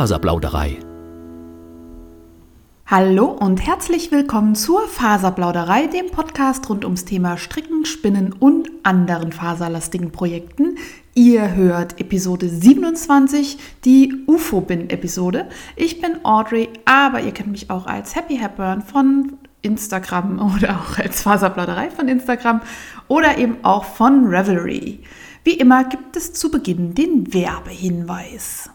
Faserplauderei. Hallo und herzlich willkommen zur Faserplauderei, dem Podcast rund ums Thema Stricken, Spinnen und anderen faserlastigen Projekten. Ihr hört Episode 27, die UFO-Bin-Episode. Ich bin Audrey, aber ihr kennt mich auch als Happy Hepburn von Instagram oder auch als Faserplauderei von Instagram oder eben auch von Revelry. Wie immer gibt es zu Beginn den Werbehinweis.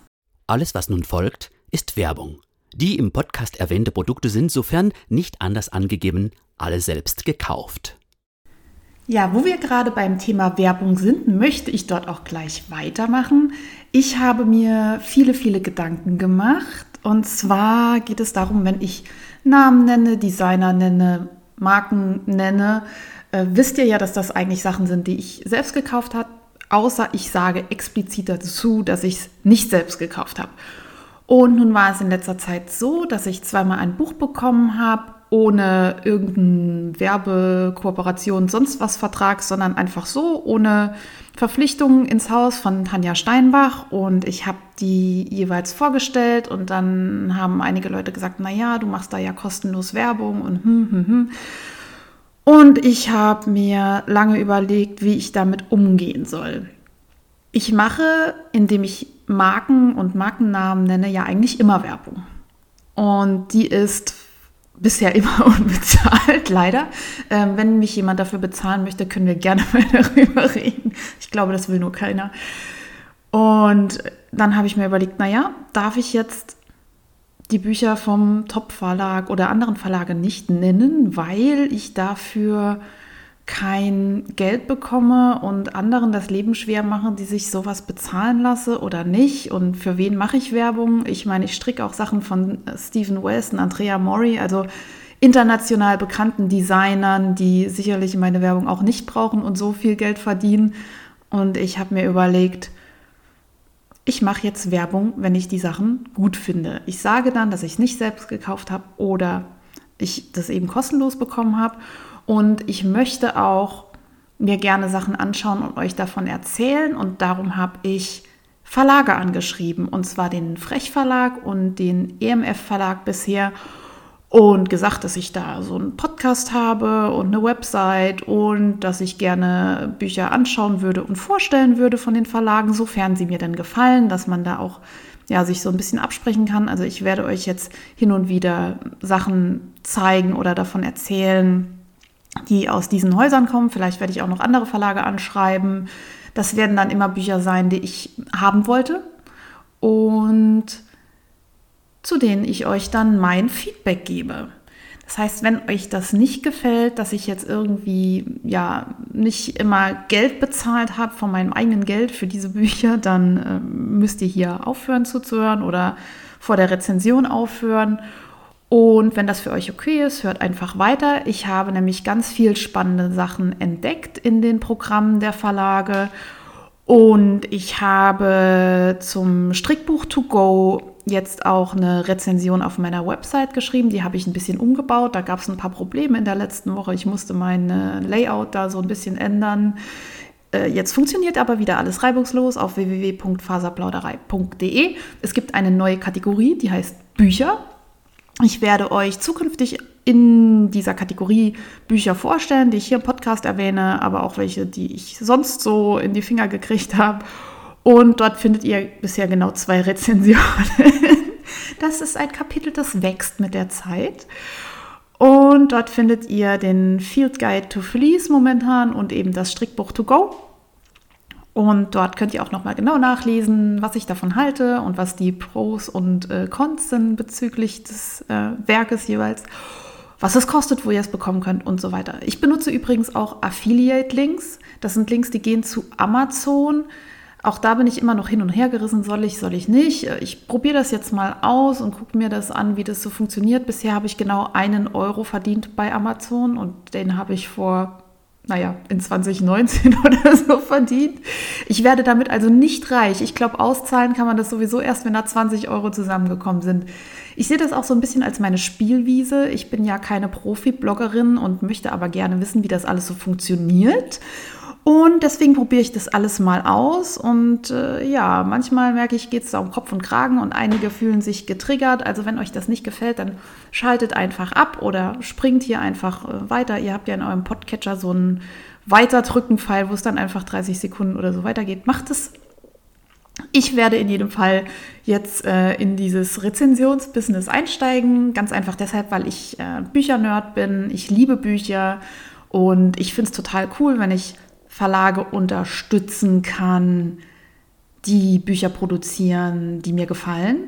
Alles, was nun folgt, ist Werbung. Die im Podcast erwähnte Produkte sind, sofern nicht anders angegeben, alle selbst gekauft. Ja, wo wir gerade beim Thema Werbung sind, möchte ich dort auch gleich weitermachen. Ich habe mir viele, viele Gedanken gemacht. Und zwar geht es darum, wenn ich Namen nenne, Designer nenne, Marken nenne, äh, wisst ihr ja, dass das eigentlich Sachen sind, die ich selbst gekauft habe, außer ich sage explizit dazu, dass ich es nicht selbst gekauft habe. Und nun war es in letzter Zeit so, dass ich zweimal ein Buch bekommen habe, ohne irgendeinen Werbekooperation, sonst was Vertrag, sondern einfach so, ohne Verpflichtungen ins Haus von Tanja Steinbach. Und ich habe die jeweils vorgestellt und dann haben einige Leute gesagt, naja, du machst da ja kostenlos Werbung und hm, hm, hm. Und ich habe mir lange überlegt, wie ich damit umgehen soll. Ich mache, indem ich Marken und Markennamen nenne, ja eigentlich immer Werbung. Und die ist bisher immer unbezahlt, leider. Ähm, wenn mich jemand dafür bezahlen möchte, können wir gerne mal darüber reden. Ich glaube, das will nur keiner. Und dann habe ich mir überlegt, naja, darf ich jetzt die Bücher vom Top-Verlag oder anderen Verlage nicht nennen, weil ich dafür kein Geld bekomme und anderen das Leben schwer mache, die sich sowas bezahlen lasse oder nicht. Und für wen mache ich Werbung? Ich meine, ich stricke auch Sachen von Stephen West und Andrea Mori, also international bekannten Designern, die sicherlich meine Werbung auch nicht brauchen und so viel Geld verdienen. Und ich habe mir überlegt, ich mache jetzt Werbung, wenn ich die Sachen gut finde. Ich sage dann, dass ich nicht selbst gekauft habe oder ich das eben kostenlos bekommen habe. Und ich möchte auch mir gerne Sachen anschauen und euch davon erzählen. Und darum habe ich Verlage angeschrieben, und zwar den Frech Verlag und den EMF Verlag bisher und gesagt, dass ich da so einen Podcast habe und eine Website und dass ich gerne Bücher anschauen würde und vorstellen würde von den Verlagen, sofern sie mir dann gefallen, dass man da auch ja, sich so ein bisschen absprechen kann. Also ich werde euch jetzt hin und wieder Sachen zeigen oder davon erzählen, die aus diesen Häusern kommen. Vielleicht werde ich auch noch andere Verlage anschreiben. Das werden dann immer Bücher sein, die ich haben wollte und zu denen ich euch dann mein Feedback gebe. Das heißt, wenn euch das nicht gefällt, dass ich jetzt irgendwie ja nicht immer Geld bezahlt habe von meinem eigenen Geld für diese Bücher, dann äh, müsst ihr hier aufhören zuzuhören oder vor der Rezension aufhören und wenn das für euch okay ist, hört einfach weiter. Ich habe nämlich ganz viel spannende Sachen entdeckt in den Programmen der Verlage. Und ich habe zum Strickbuch to go jetzt auch eine Rezension auf meiner Website geschrieben. Die habe ich ein bisschen umgebaut. Da gab es ein paar Probleme in der letzten Woche. Ich musste mein äh, Layout da so ein bisschen ändern. Äh, jetzt funktioniert aber wieder alles reibungslos auf www.faserplauderei.de. Es gibt eine neue Kategorie, die heißt Bücher. Ich werde euch zukünftig in dieser Kategorie Bücher vorstellen, die ich hier im Podcast erwähne, aber auch welche, die ich sonst so in die Finger gekriegt habe. Und dort findet ihr bisher genau zwei Rezensionen. Das ist ein Kapitel, das wächst mit der Zeit. Und dort findet ihr den Field Guide to Fleece momentan und eben das Strickbuch to go. Und dort könnt ihr auch nochmal genau nachlesen, was ich davon halte und was die Pros und äh, Cons sind bezüglich des äh, Werkes jeweils, was es kostet, wo ihr es bekommen könnt und so weiter. Ich benutze übrigens auch Affiliate-Links. Das sind Links, die gehen zu Amazon. Auch da bin ich immer noch hin und her gerissen, soll ich, soll ich nicht. Ich probiere das jetzt mal aus und gucke mir das an, wie das so funktioniert. Bisher habe ich genau einen Euro verdient bei Amazon und den habe ich vor naja, in 2019 oder so verdient. Ich werde damit also nicht reich. Ich glaube, auszahlen kann man das sowieso erst, wenn da 20 Euro zusammengekommen sind. Ich sehe das auch so ein bisschen als meine Spielwiese. Ich bin ja keine Profi-Bloggerin und möchte aber gerne wissen, wie das alles so funktioniert. Und deswegen probiere ich das alles mal aus. Und äh, ja, manchmal merke ich, geht es da um Kopf und Kragen und einige fühlen sich getriggert. Also wenn euch das nicht gefällt, dann schaltet einfach ab oder springt hier einfach äh, weiter. Ihr habt ja in eurem Podcatcher so einen Weiterdrücken-Pfeil, wo es dann einfach 30 Sekunden oder so weitergeht. Macht es. Ich werde in jedem Fall jetzt äh, in dieses Rezensionsbusiness einsteigen. Ganz einfach deshalb, weil ich äh, Büchernerd bin. Ich liebe Bücher und ich finde es total cool, wenn ich Verlage unterstützen kann, die Bücher produzieren, die mir gefallen.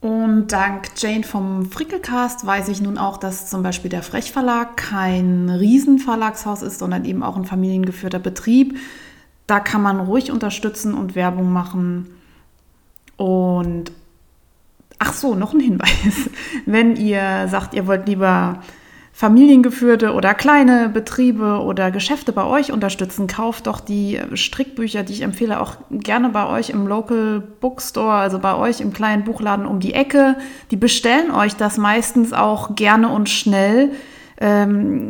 Und dank Jane vom Frickelcast weiß ich nun auch, dass zum Beispiel der Frech Verlag kein Riesenverlagshaus ist, sondern eben auch ein familiengeführter Betrieb. Da kann man ruhig unterstützen und Werbung machen. Und ach so, noch ein Hinweis. Wenn ihr sagt, ihr wollt lieber familiengeführte oder kleine Betriebe oder Geschäfte bei euch unterstützen, kauft doch die Strickbücher, die ich empfehle, auch gerne bei euch im Local Bookstore, also bei euch im kleinen Buchladen um die Ecke. Die bestellen euch das meistens auch gerne und schnell. Ähm,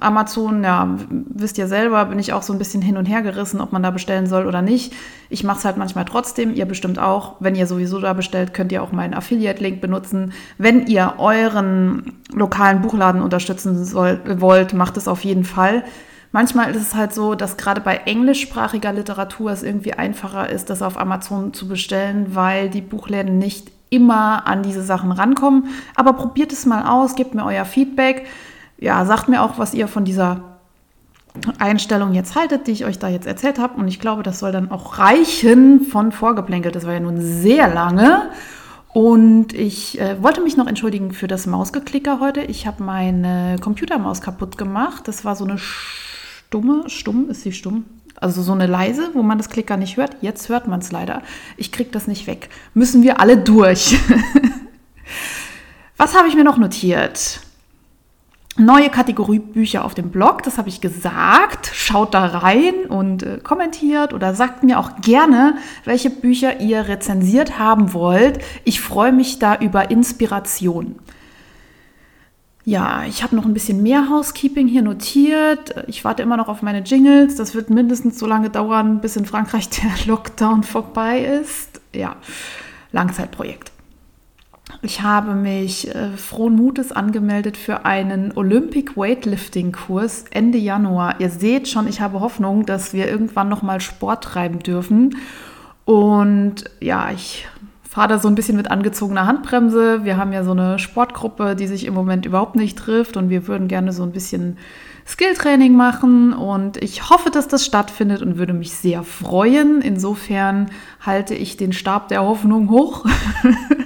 Amazon, ja, wisst ihr selber, bin ich auch so ein bisschen hin und her gerissen, ob man da bestellen soll oder nicht. Ich mache es halt manchmal trotzdem, ihr bestimmt auch. Wenn ihr sowieso da bestellt, könnt ihr auch meinen Affiliate-Link benutzen. Wenn ihr euren lokalen Buchladen unterstützen soll, wollt, macht es auf jeden Fall. Manchmal ist es halt so, dass gerade bei englischsprachiger Literatur es irgendwie einfacher ist, das auf Amazon zu bestellen, weil die Buchläden nicht immer an diese Sachen rankommen. Aber probiert es mal aus, gebt mir euer Feedback ja, sagt mir auch, was ihr von dieser Einstellung jetzt haltet, die ich euch da jetzt erzählt habe. Und ich glaube, das soll dann auch reichen von Vorgeplänkelt. Das war ja nun sehr lange. Und ich äh, wollte mich noch entschuldigen für das Mausgeklicker heute. Ich habe meine Computermaus kaputt gemacht. Das war so eine stumme, stumm, ist sie stumm? Also so eine leise, wo man das Klicker nicht hört. Jetzt hört man es leider. Ich kriege das nicht weg. Müssen wir alle durch. Was habe ich mir noch notiert? Neue Kategorie Bücher auf dem Blog, das habe ich gesagt. Schaut da rein und äh, kommentiert oder sagt mir auch gerne, welche Bücher ihr rezensiert haben wollt. Ich freue mich da über Inspiration. Ja, ich habe noch ein bisschen mehr Housekeeping hier notiert. Ich warte immer noch auf meine Jingles. Das wird mindestens so lange dauern, bis in Frankreich der Lockdown vorbei ist. Ja, Langzeitprojekt. Ich habe mich äh, frohen Mutes angemeldet für einen Olympic Weightlifting Kurs Ende Januar. Ihr seht schon, ich habe Hoffnung, dass wir irgendwann noch mal Sport treiben dürfen. Und ja, ich fahre da so ein bisschen mit angezogener Handbremse. Wir haben ja so eine Sportgruppe, die sich im Moment überhaupt nicht trifft und wir würden gerne so ein bisschen Skilltraining machen und ich hoffe, dass das stattfindet und würde mich sehr freuen. Insofern halte ich den Stab der Hoffnung hoch.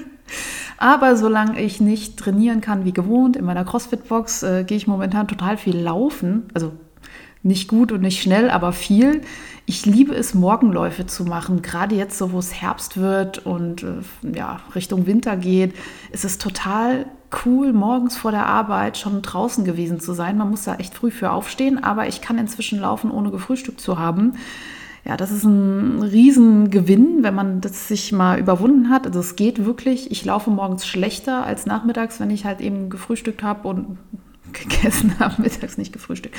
Aber solange ich nicht trainieren kann wie gewohnt in meiner CrossFit-Box, äh, gehe ich momentan total viel laufen. Also nicht gut und nicht schnell, aber viel. Ich liebe es, Morgenläufe zu machen. Gerade jetzt, so wo es Herbst wird und äh, ja, Richtung Winter geht, ist es total cool, morgens vor der Arbeit schon draußen gewesen zu sein. Man muss da echt früh für aufstehen, aber ich kann inzwischen laufen, ohne gefrühstückt zu haben ja, das ist ein Riesengewinn, wenn man das sich mal überwunden hat. Also es geht wirklich. Ich laufe morgens schlechter als nachmittags, wenn ich halt eben gefrühstückt habe und gegessen habe, mittags nicht gefrühstückt.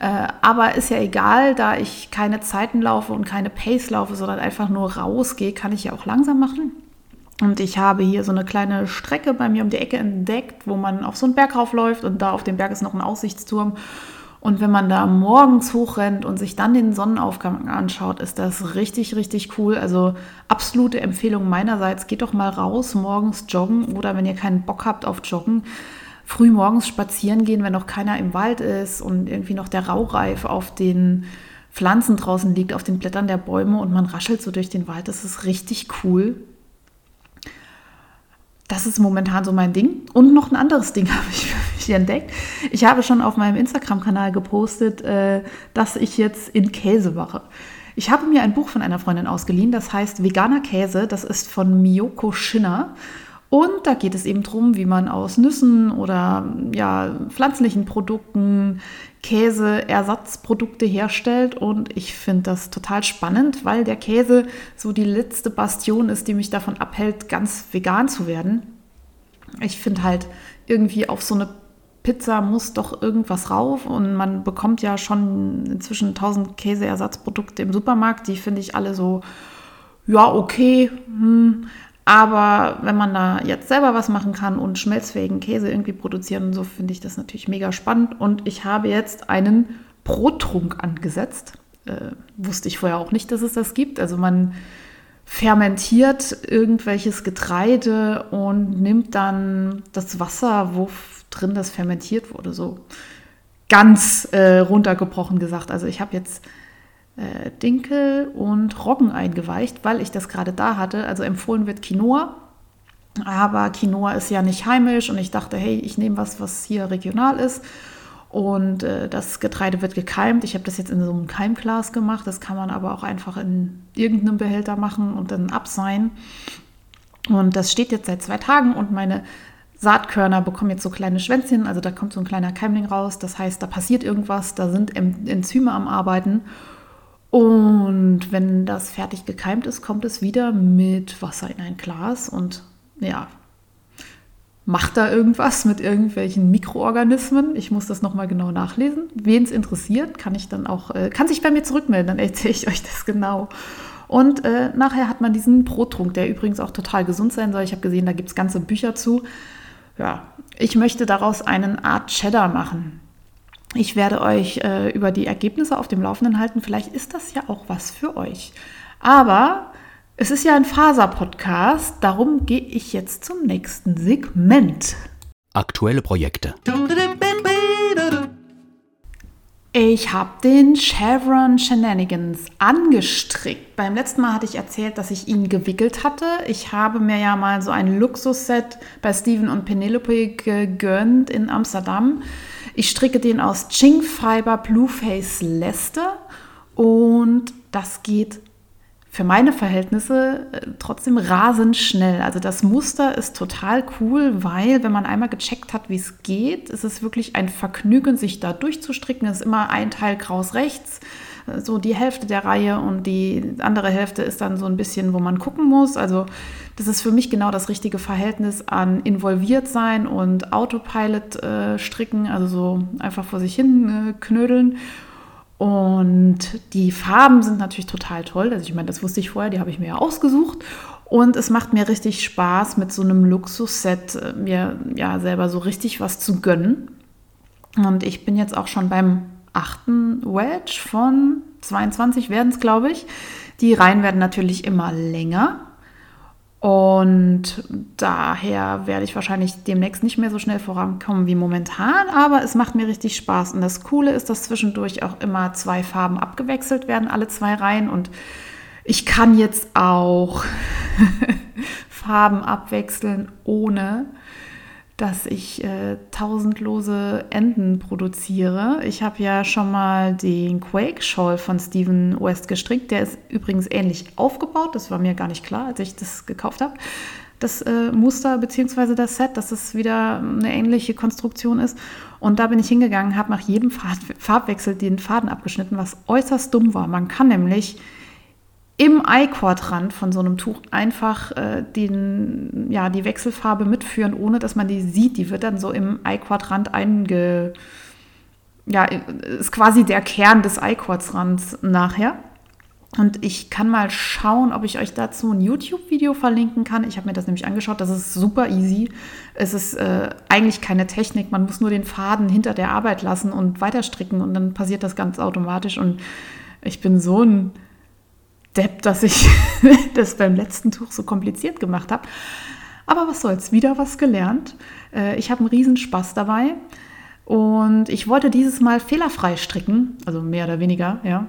Äh, aber ist ja egal, da ich keine Zeiten laufe und keine Pace laufe, sondern einfach nur rausgehe, kann ich ja auch langsam machen. Und ich habe hier so eine kleine Strecke bei mir um die Ecke entdeckt, wo man auf so einen Berg raufläuft und da auf dem Berg ist noch ein Aussichtsturm. Und wenn man da morgens hochrennt und sich dann den Sonnenaufgang anschaut, ist das richtig, richtig cool. Also absolute Empfehlung meinerseits, geht doch mal raus, morgens joggen oder wenn ihr keinen Bock habt auf Joggen, früh morgens spazieren gehen, wenn noch keiner im Wald ist und irgendwie noch der Raureif auf den Pflanzen draußen liegt, auf den Blättern der Bäume und man raschelt so durch den Wald. Das ist richtig cool. Das ist momentan so mein Ding. Und noch ein anderes Ding habe ich mich entdeckt. Ich habe schon auf meinem Instagram-Kanal gepostet, äh, dass ich jetzt in Käse mache. Ich habe mir ein Buch von einer Freundin ausgeliehen, das heißt Veganer Käse. Das ist von Miyoko Schinner. Und da geht es eben darum, wie man aus Nüssen oder ja, pflanzlichen Produkten Käseersatzprodukte herstellt. Und ich finde das total spannend, weil der Käse so die letzte Bastion ist, die mich davon abhält, ganz vegan zu werden. Ich finde halt irgendwie auf so eine Pizza muss doch irgendwas rauf und man bekommt ja schon inzwischen 1000 Käseersatzprodukte im Supermarkt, die finde ich alle so, ja, okay, hm. aber wenn man da jetzt selber was machen kann und schmelzfähigen Käse irgendwie produzieren und so, finde ich das natürlich mega spannend und ich habe jetzt einen Brottrunk angesetzt. Äh, wusste ich vorher auch nicht, dass es das gibt. Also man fermentiert irgendwelches Getreide und nimmt dann das Wasser, wo drin das fermentiert wurde, so ganz äh, runtergebrochen gesagt. Also ich habe jetzt äh, Dinkel und Roggen eingeweicht, weil ich das gerade da hatte. Also empfohlen wird Quinoa, aber Quinoa ist ja nicht heimisch und ich dachte, hey, ich nehme was, was hier regional ist. Und äh, das Getreide wird gekeimt. Ich habe das jetzt in so einem Keimglas gemacht. Das kann man aber auch einfach in irgendeinem Behälter machen und dann abseihen. Und das steht jetzt seit zwei Tagen und meine Saatkörner bekommen jetzt so kleine Schwänzchen, also da kommt so ein kleiner Keimling raus. Das heißt, da passiert irgendwas, da sind Enzyme am Arbeiten. Und wenn das fertig gekeimt ist, kommt es wieder mit Wasser in ein Glas und ja, macht da irgendwas mit irgendwelchen Mikroorganismen. Ich muss das nochmal genau nachlesen. Wen es interessiert, kann ich dann auch, äh, kann sich bei mir zurückmelden, dann erzähle ich euch das genau. Und äh, nachher hat man diesen Brottrunk, der übrigens auch total gesund sein soll. Ich habe gesehen, da gibt es ganze Bücher zu ja, ich möchte daraus eine Art Cheddar machen. Ich werde euch äh, über die Ergebnisse auf dem Laufenden halten. Vielleicht ist das ja auch was für euch. Aber es ist ja ein Faser-Podcast, darum gehe ich jetzt zum nächsten Segment. Aktuelle Projekte. Ich habe den Chevron Shenanigans angestrickt. Beim letzten Mal hatte ich erzählt, dass ich ihn gewickelt hatte. Ich habe mir ja mal so ein Luxusset bei Steven und Penelope gegönnt in Amsterdam. Ich stricke den aus Ching Fiber Blueface Lester und das geht für meine Verhältnisse äh, trotzdem rasend schnell. Also das Muster ist total cool, weil wenn man einmal gecheckt hat, wie es geht, ist es wirklich ein Vergnügen, sich da durchzustricken. Es ist immer ein Teil kraus rechts, äh, so die Hälfte der Reihe und die andere Hälfte ist dann so ein bisschen, wo man gucken muss. Also das ist für mich genau das richtige Verhältnis an involviert sein und Autopilot äh, stricken, also so einfach vor sich hin äh, knödeln. Und die Farben sind natürlich total toll. Also ich meine, das wusste ich vorher, die habe ich mir ja ausgesucht. Und es macht mir richtig Spaß, mit so einem Luxusset äh, mir ja selber so richtig was zu gönnen. Und ich bin jetzt auch schon beim achten Wedge von 22 werden es, glaube ich. Die Reihen werden natürlich immer länger. Und daher werde ich wahrscheinlich demnächst nicht mehr so schnell vorankommen wie momentan, aber es macht mir richtig Spaß. Und das Coole ist, dass zwischendurch auch immer zwei Farben abgewechselt werden, alle zwei Reihen. Und ich kann jetzt auch Farben abwechseln, ohne dass ich äh, tausendlose Enden produziere. Ich habe ja schon mal den Quake Shawl von Stephen West gestrickt. Der ist übrigens ähnlich aufgebaut. Das war mir gar nicht klar, als ich das gekauft habe. Das äh, Muster bzw. das Set, dass es wieder eine ähnliche Konstruktion ist. Und da bin ich hingegangen, habe nach jedem Farbwechsel den Faden abgeschnitten, was äußerst dumm war. Man kann nämlich im Ei-Quadrant von so einem Tuch einfach äh, den, ja, die Wechselfarbe mitführen, ohne dass man die sieht. Die wird dann so im Ei-Quadrant einge... Ja, ist quasi der Kern des Ei-Quadrants nachher. Und ich kann mal schauen, ob ich euch dazu ein YouTube-Video verlinken kann. Ich habe mir das nämlich angeschaut. Das ist super easy. Es ist äh, eigentlich keine Technik. Man muss nur den Faden hinter der Arbeit lassen und weiter stricken und dann passiert das ganz automatisch. Und ich bin so ein Depp, dass ich das beim letzten Tuch so kompliziert gemacht habe. Aber was soll's, wieder was gelernt. Äh, ich habe einen Riesenspaß dabei. Und ich wollte dieses Mal fehlerfrei stricken, also mehr oder weniger, ja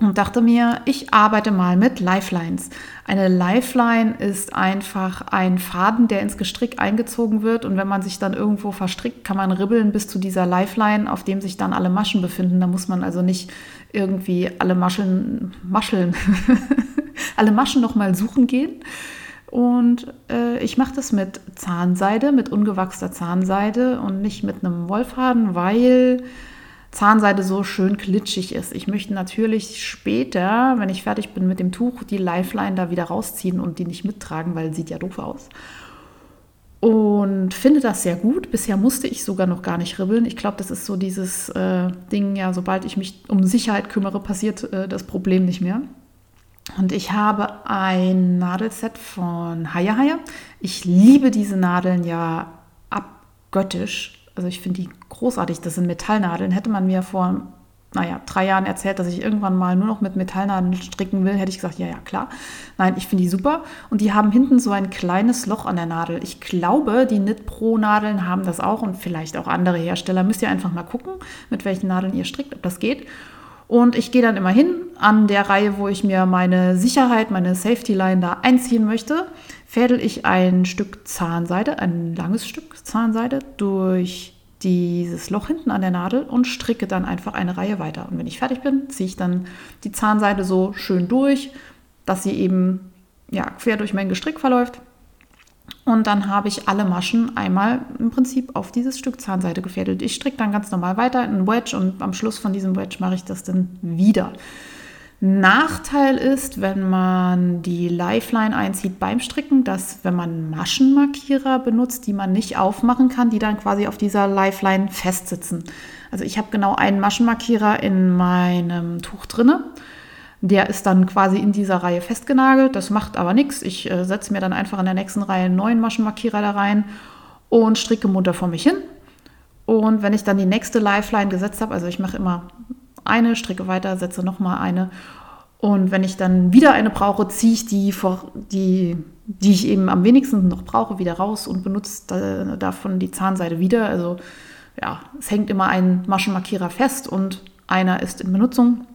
und dachte mir, ich arbeite mal mit Lifelines. Eine Lifeline ist einfach ein Faden, der ins Gestrick eingezogen wird und wenn man sich dann irgendwo verstrickt, kann man ribbeln bis zu dieser Lifeline, auf dem sich dann alle Maschen befinden. Da muss man also nicht irgendwie alle Maschen, Mascheln, alle Maschen nochmal suchen gehen. Und äh, ich mache das mit Zahnseide, mit ungewachster Zahnseide und nicht mit einem Wollfaden, weil Zahnseide so schön glitschig ist. Ich möchte natürlich später, wenn ich fertig bin mit dem Tuch, die Lifeline da wieder rausziehen und die nicht mittragen, weil sieht ja doof aus. und finde das sehr gut. Bisher musste ich sogar noch gar nicht ribbeln. Ich glaube, das ist so dieses äh, Ding, ja, sobald ich mich um Sicherheit kümmere, passiert äh, das Problem nicht mehr. Und ich habe ein Nadelset von Haya Haya. Ich liebe diese Nadeln ja abgöttisch. Also ich finde die großartig. Das sind Metallnadeln. Hätte man mir vor naja, drei Jahren erzählt, dass ich irgendwann mal nur noch mit Metallnadeln stricken will, hätte ich gesagt, ja, ja, klar. Nein, ich finde die super. Und die haben hinten so ein kleines Loch an der Nadel. Ich glaube, die Knit Pro Nadeln haben das auch und vielleicht auch andere Hersteller. Müsst ihr einfach mal gucken, mit welchen Nadeln ihr strickt, ob das geht. Und ich gehe dann immer hin an der Reihe, wo ich mir meine Sicherheit, meine Safety Line da einziehen möchte, fädel ich ein Stück Zahnseide, ein langes Stück Zahnseide durch dieses Loch hinten an der Nadel und stricke dann einfach eine Reihe weiter. Und wenn ich fertig bin, ziehe ich dann die Zahnseide so schön durch, dass sie eben ja, quer durch mein Gestrick verläuft. Und dann habe ich alle Maschen einmal im Prinzip auf dieses Stück Zahnseide gefädelt. Ich stricke dann ganz normal weiter in ein Wedge und am Schluss von diesem Wedge mache ich das dann wieder. Nachteil ist, wenn man die Lifeline einzieht beim Stricken, dass wenn man Maschenmarkierer benutzt, die man nicht aufmachen kann, die dann quasi auf dieser Lifeline festsitzen. Also ich habe genau einen Maschenmarkierer in meinem Tuch drinne. Der ist dann quasi in dieser Reihe festgenagelt. Das macht aber nichts. Ich äh, setze mir dann einfach in der nächsten Reihe einen neuen Maschenmarkierer da rein und stricke munter vor mich hin. Und wenn ich dann die nächste Lifeline gesetzt habe, also ich mache immer eine, stricke weiter, setze nochmal eine. Und wenn ich dann wieder eine brauche, ziehe ich die, die, die ich eben am wenigsten noch brauche, wieder raus und benutze davon die Zahnseide wieder. Also ja, es hängt immer ein Maschenmarkierer fest und einer ist in Benutzung.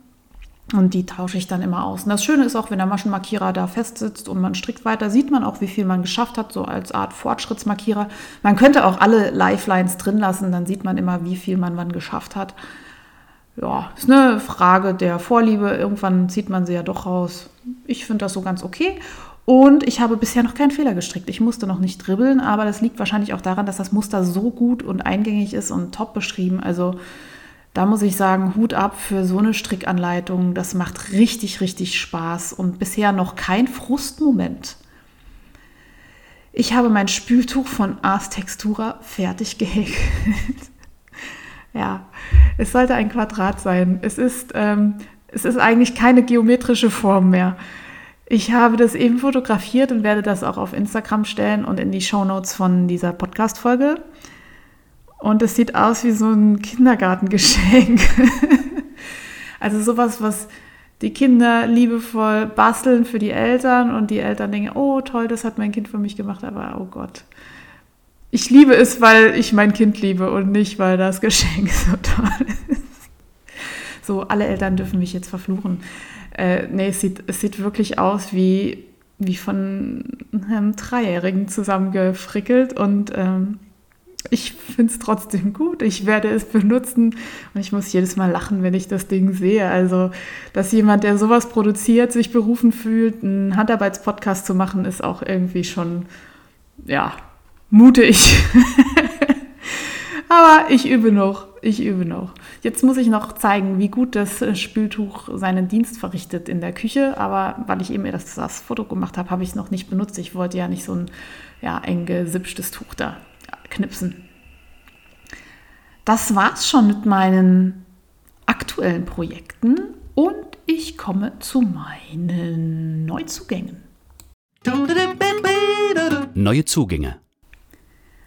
Und die tausche ich dann immer aus. Und das Schöne ist auch, wenn der Maschenmarkierer da fest sitzt und man strickt weiter, sieht man auch, wie viel man geschafft hat, so als Art Fortschrittsmarkierer. Man könnte auch alle Lifelines drin lassen, dann sieht man immer, wie viel man wann geschafft hat ja, ist eine Frage der Vorliebe. Irgendwann zieht man sie ja doch raus. Ich finde das so ganz okay. Und ich habe bisher noch keinen Fehler gestrickt. Ich musste noch nicht dribbeln, aber das liegt wahrscheinlich auch daran, dass das Muster so gut und eingängig ist und top beschrieben. Also da muss ich sagen, Hut ab für so eine Strickanleitung. Das macht richtig, richtig Spaß und bisher noch kein Frustmoment. Ich habe mein Spültuch von Ars Textura fertig gehäkelt. Ja, es sollte ein Quadrat sein. Es ist, ähm, es ist eigentlich keine geometrische Form mehr. Ich habe das eben fotografiert und werde das auch auf Instagram stellen und in die Shownotes von dieser Podcast-Folge. Und es sieht aus wie so ein Kindergartengeschenk. also sowas, was die Kinder liebevoll basteln für die Eltern und die Eltern denken, oh toll, das hat mein Kind für mich gemacht, aber oh Gott, ich liebe es, weil ich mein Kind liebe und nicht, weil das Geschenk so toll ist. So, alle Eltern dürfen mich jetzt verfluchen. Äh, nee, es sieht, es sieht wirklich aus wie, wie von einem Dreijährigen zusammengefrickelt und ähm, ich finde es trotzdem gut. Ich werde es benutzen und ich muss jedes Mal lachen, wenn ich das Ding sehe. Also, dass jemand, der sowas produziert, sich berufen fühlt, einen Handarbeitspodcast zu machen, ist auch irgendwie schon, ja, mutig. Aber ich übe noch, ich übe noch. Jetzt muss ich noch zeigen, wie gut das äh, Spültuch seinen Dienst verrichtet in der Küche. Aber weil ich eben erst das Foto gemacht habe, habe ich es noch nicht benutzt. Ich wollte ja nicht so ein ja, eng gesipschtes Tuch da knipsen. Das war's schon mit meinen aktuellen Projekten und ich komme zu meinen Neuzugängen. Neue Zugänge.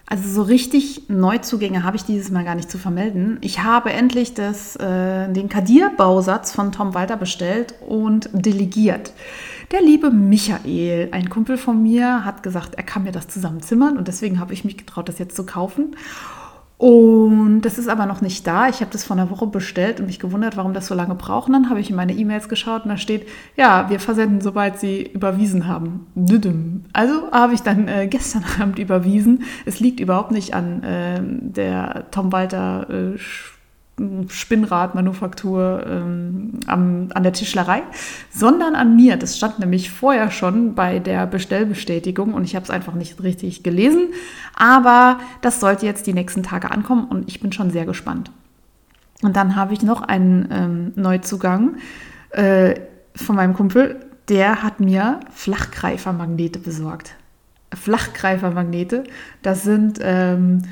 Also so richtig Neuzugänge habe ich dieses Mal gar nicht zu vermelden. Ich habe endlich das, äh, den Kadir-Bausatz von Tom Walter bestellt und delegiert. Der liebe Michael, ein Kumpel von mir, hat gesagt, er kann mir das zusammenzimmern und deswegen habe ich mich getraut, das jetzt zu kaufen. Und das ist aber noch nicht da. Ich habe das vor einer Woche bestellt und mich gewundert, warum das so lange braucht. Und dann habe ich in meine E-Mails geschaut und da steht, ja, wir versenden, sobald Sie überwiesen haben. Also habe ich dann äh, gestern Abend überwiesen. Es liegt überhaupt nicht an äh, der Tom Walter äh, Spinnradmanufaktur ähm, am, an der Tischlerei, sondern an mir. Das stand nämlich vorher schon bei der Bestellbestätigung und ich habe es einfach nicht richtig gelesen. Aber das sollte jetzt die nächsten Tage ankommen und ich bin schon sehr gespannt. Und dann habe ich noch einen ähm, Neuzugang äh, von meinem Kumpel, der hat mir Flachgreifermagnete besorgt. Flachgreifermagnete. Das sind ähm,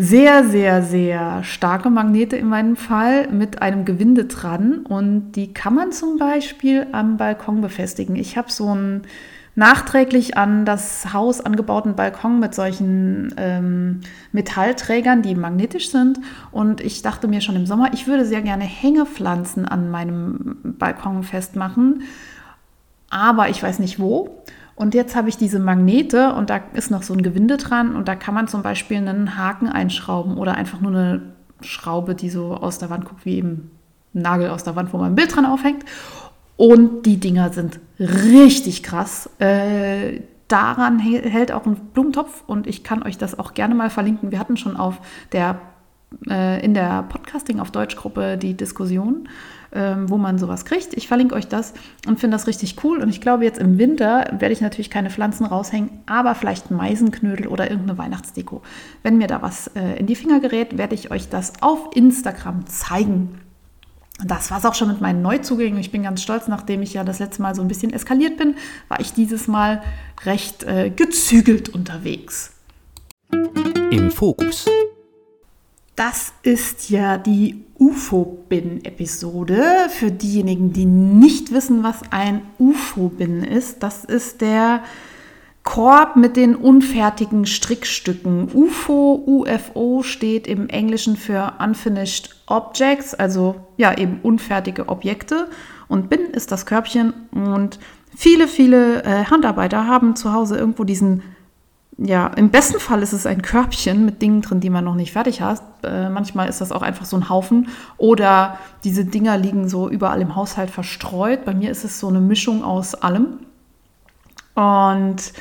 sehr, sehr, sehr starke Magnete in meinem Fall mit einem Gewinde dran und die kann man zum Beispiel am Balkon befestigen. Ich habe so einen nachträglich an das Haus angebauten Balkon mit solchen ähm, Metallträgern, die magnetisch sind und ich dachte mir schon im Sommer, ich würde sehr gerne Hängepflanzen an meinem Balkon festmachen, aber ich weiß nicht wo. Und jetzt habe ich diese Magnete und da ist noch so ein Gewinde dran und da kann man zum Beispiel einen Haken einschrauben oder einfach nur eine Schraube, die so aus der Wand guckt, wie eben ein Nagel aus der Wand, wo man ein Bild dran aufhängt. Und die Dinger sind richtig krass. Äh, daran hält auch ein Blumentopf und ich kann euch das auch gerne mal verlinken. Wir hatten schon auf der äh, in der Podcasting auf Deutsch Gruppe die Diskussion ähm, wo man sowas kriegt. Ich verlinke euch das und finde das richtig cool. Und ich glaube, jetzt im Winter werde ich natürlich keine Pflanzen raushängen, aber vielleicht Meisenknödel oder irgendeine Weihnachtsdeko. Wenn mir da was äh, in die Finger gerät, werde ich euch das auf Instagram zeigen. Das war es auch schon mit meinen Neuzugängen. Ich bin ganz stolz, nachdem ich ja das letzte Mal so ein bisschen eskaliert bin, war ich dieses Mal recht äh, gezügelt unterwegs. Im Fokus. Das ist ja die UFO-Bin-Episode. Für diejenigen, die nicht wissen, was ein UFO-Bin ist, das ist der Korb mit den unfertigen Strickstücken. UFO, UFO steht im Englischen für Unfinished Objects, also ja eben unfertige Objekte. Und Bin ist das Körbchen. Und viele, viele äh, Handarbeiter haben zu Hause irgendwo diesen ja, im besten Fall ist es ein Körbchen mit Dingen drin, die man noch nicht fertig hat. Äh, manchmal ist das auch einfach so ein Haufen. Oder diese Dinger liegen so überall im Haushalt verstreut. Bei mir ist es so eine Mischung aus allem. Und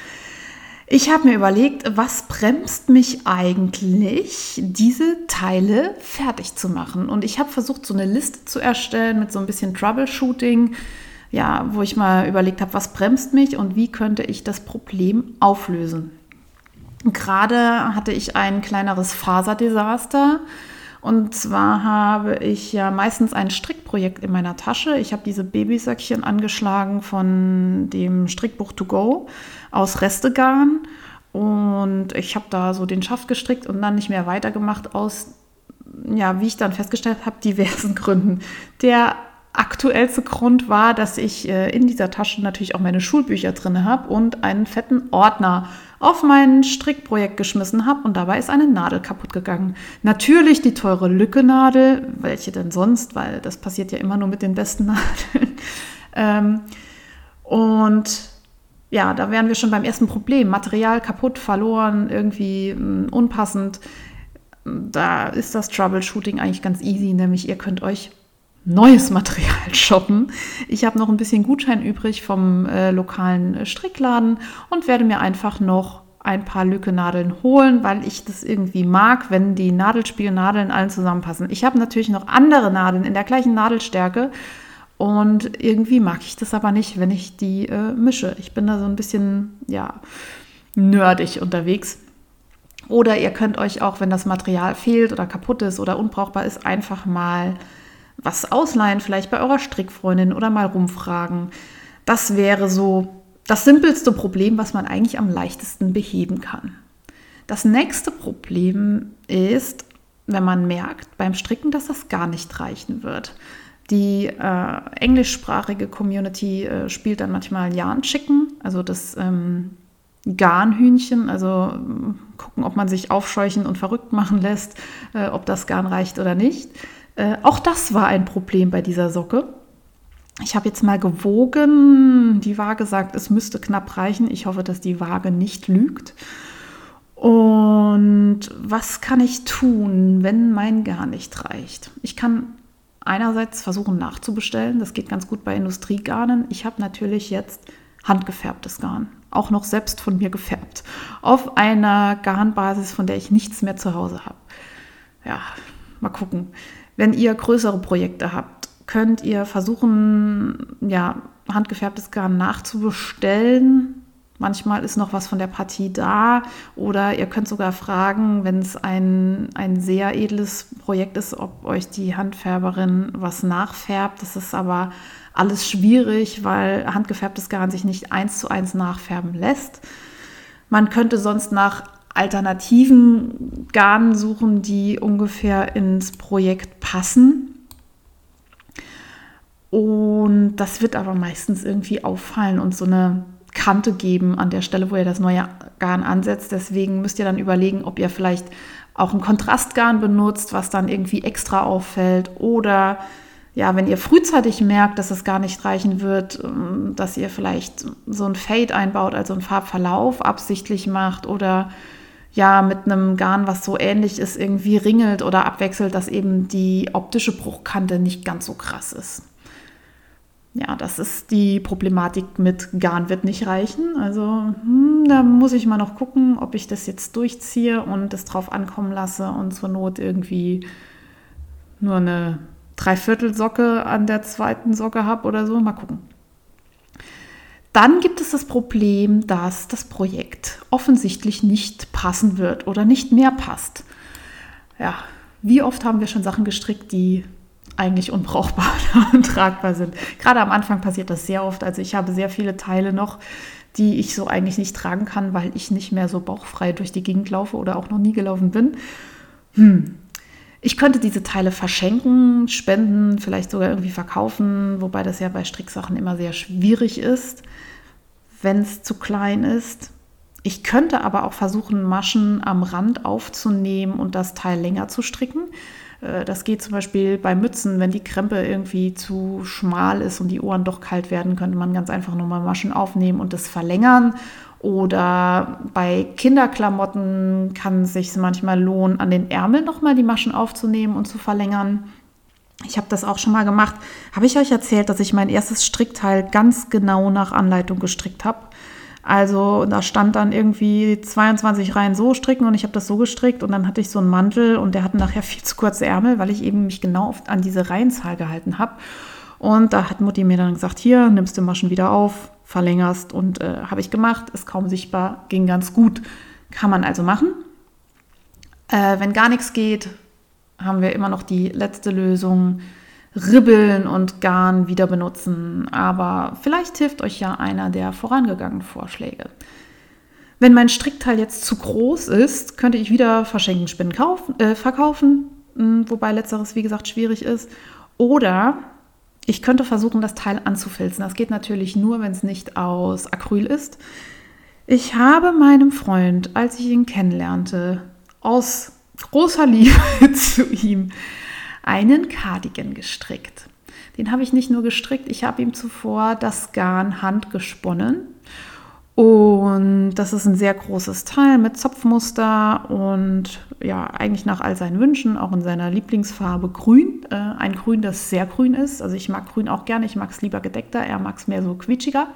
ich habe mir überlegt, was bremst mich eigentlich, diese Teile fertig zu machen? Und ich habe versucht, so eine Liste zu erstellen mit so ein bisschen Troubleshooting, ja, wo ich mal überlegt habe, was bremst mich und wie könnte ich das Problem auflösen. Gerade hatte ich ein kleineres Faserdesaster. Und zwar habe ich ja meistens ein Strickprojekt in meiner Tasche. Ich habe diese Babysöckchen angeschlagen von dem Strickbuch To Go aus Restegarn. Und ich habe da so den Schaft gestrickt und dann nicht mehr weitergemacht aus, ja, wie ich dann festgestellt habe, diversen Gründen. Der aktuellste Grund war, dass ich äh, in dieser Tasche natürlich auch meine Schulbücher drin habe und einen fetten Ordner auf mein Strickprojekt geschmissen habe und dabei ist eine Nadel kaputt gegangen. Natürlich die teure Lücke-Nadel, welche denn sonst, weil das passiert ja immer nur mit den besten Nadeln. ähm, und ja, da wären wir schon beim ersten Problem. Material kaputt, verloren, irgendwie mh, hm, unpassend. Da ist das Troubleshooting eigentlich ganz easy, nämlich ihr könnt euch neues Material shoppen. Ich habe noch ein bisschen Gutschein übrig vom äh, lokalen Strickladen und werde mir einfach noch ein paar Lückenadeln holen, weil ich das irgendwie mag, wenn die Nadelspielnadeln allen zusammenpassen. Ich habe natürlich noch andere Nadeln in der gleichen Nadelstärke und irgendwie mag ich das aber nicht, wenn ich die äh, mische. Ich bin da so ein bisschen, ja, nerdig unterwegs. Oder ihr könnt euch auch, wenn das Material fehlt oder kaputt ist oder unbrauchbar ist, einfach mal was ausleihen, vielleicht bei eurer Strickfreundin oder mal rumfragen. Das wäre so das simpelste Problem, was man eigentlich am leichtesten beheben kann. Das nächste Problem ist, wenn man merkt beim Stricken, dass das gar nicht reichen wird. Die äh, englischsprachige Community äh, spielt dann manchmal Yarn Chicken, also das ähm, Garnhühnchen, also gucken, ob man sich aufscheuchen und verrückt machen lässt, äh, ob das Garn reicht oder nicht. Äh, auch das war ein Problem bei dieser Socke. Ich habe jetzt mal gewogen. Die Waage sagt, es müsste knapp reichen. Ich hoffe, dass die Waage nicht lügt. Und was kann ich tun, wenn mein gar nicht reicht? Ich kann einerseits versuchen nachzubestellen. Das geht ganz gut bei Industriegarnen. Ich habe natürlich jetzt handgefärbtes Garn, auch noch selbst von mir gefärbt, auf einer Garnbasis, von der ich nichts mehr zu Hause habe. Ja, mal gucken. Wenn ihr größere Projekte habt, könnt ihr versuchen, ja, handgefärbtes Garn nachzubestellen. Manchmal ist noch was von der Partie da oder ihr könnt sogar fragen, wenn es ein, ein sehr edles Projekt ist, ob euch die Handfärberin was nachfärbt. Das ist aber alles schwierig, weil handgefärbtes Garn sich nicht eins zu eins nachfärben lässt. Man könnte sonst nach alternativen Garnen suchen, die ungefähr ins Projekt passen. Und das wird aber meistens irgendwie auffallen und so eine Kante geben an der Stelle, wo ihr das neue Garn ansetzt. Deswegen müsst ihr dann überlegen, ob ihr vielleicht auch ein Kontrastgarn benutzt, was dann irgendwie extra auffällt. Oder ja, wenn ihr frühzeitig merkt, dass es gar nicht reichen wird, ähm, dass ihr vielleicht so ein Fade einbaut, also einen Farbverlauf absichtlich macht oder ja mit einem Garn, was so ähnlich ist, irgendwie ringelt oder abwechselt, dass eben die optische Bruchkante nicht ganz so krass ist ja, das ist die Problematik mit Garn wird nicht reichen. Also hm, da muss ich mal noch gucken, ob ich das jetzt durchziehe und es drauf ankommen lasse und zur Not irgendwie nur eine Dreiviertelsocke an der zweiten Socke habe oder so. Mal gucken. Dann gibt es das Problem, dass das Projekt offensichtlich nicht passen wird oder nicht mehr passt. Ja, wie oft haben wir schon Sachen gestrickt, die eigentlich unbrauchbar und tragbar sind. Gerade am Anfang passiert das sehr oft. Also ich habe sehr viele Teile noch, die ich so eigentlich nicht tragen kann, weil ich nicht mehr so bauchfrei durch die Gegend laufe oder auch noch nie gelaufen bin. Hm. Ich könnte diese Teile verschenken, spenden, vielleicht sogar irgendwie verkaufen, wobei das ja bei Stricksachen immer sehr schwierig ist, wenn es zu klein ist. Ich könnte aber auch versuchen, Maschen am Rand aufzunehmen und das Teil länger zu stricken. Äh, das geht zum Beispiel bei Mützen, wenn die Krempe irgendwie zu schmal ist und die Ohren doch kalt werden, könnte man ganz einfach nochmal Maschen aufnehmen und das verlängern. Oder bei Kinderklamotten kann es sich manchmal lohnen, an den Ärmeln nochmal die Maschen aufzunehmen und zu verlängern. Ich habe das auch schon mal gemacht. Habe ich euch erzählt, dass ich mein erstes Strickteil ganz genau nach Anleitung gestrickt habe? Also da stand dann irgendwie 22 Reihen so stricken und ich habe das so gestrickt und dann hatte ich so einen Mantel und der hatte nachher viel zu kurze Ärmel, weil ich eben mich genau an diese Reihenzahl gehalten habe. Und da hat Mutti mir dann gesagt, hier, nimmst du Maschen wieder auf, verlängerst und äh, habe ich gemacht, ist kaum sichtbar, ging ganz gut. Kann man also machen. Äh, wenn gar nichts geht, haben wir immer noch die letzte Lösung Ribbeln und Garn wieder benutzen, aber vielleicht hilft euch ja einer der vorangegangenen Vorschläge. Wenn mein Strickteil jetzt zu groß ist, könnte ich wieder verschenken, Spinnen kaufen, äh, verkaufen, hm, wobei letzteres wie gesagt schwierig ist. Oder ich könnte versuchen, das Teil anzufilzen. Das geht natürlich nur, wenn es nicht aus Acryl ist. Ich habe meinem Freund, als ich ihn kennenlernte, aus großer Liebe zu ihm einen Cardigan gestrickt. Den habe ich nicht nur gestrickt, ich habe ihm zuvor das Garn handgesponnen. Und das ist ein sehr großes Teil mit Zopfmuster und ja, eigentlich nach all seinen Wünschen, auch in seiner Lieblingsfarbe grün. Äh, ein Grün, das sehr grün ist. Also ich mag grün auch gerne, ich mag es lieber gedeckter, er mag es mehr so quietschiger.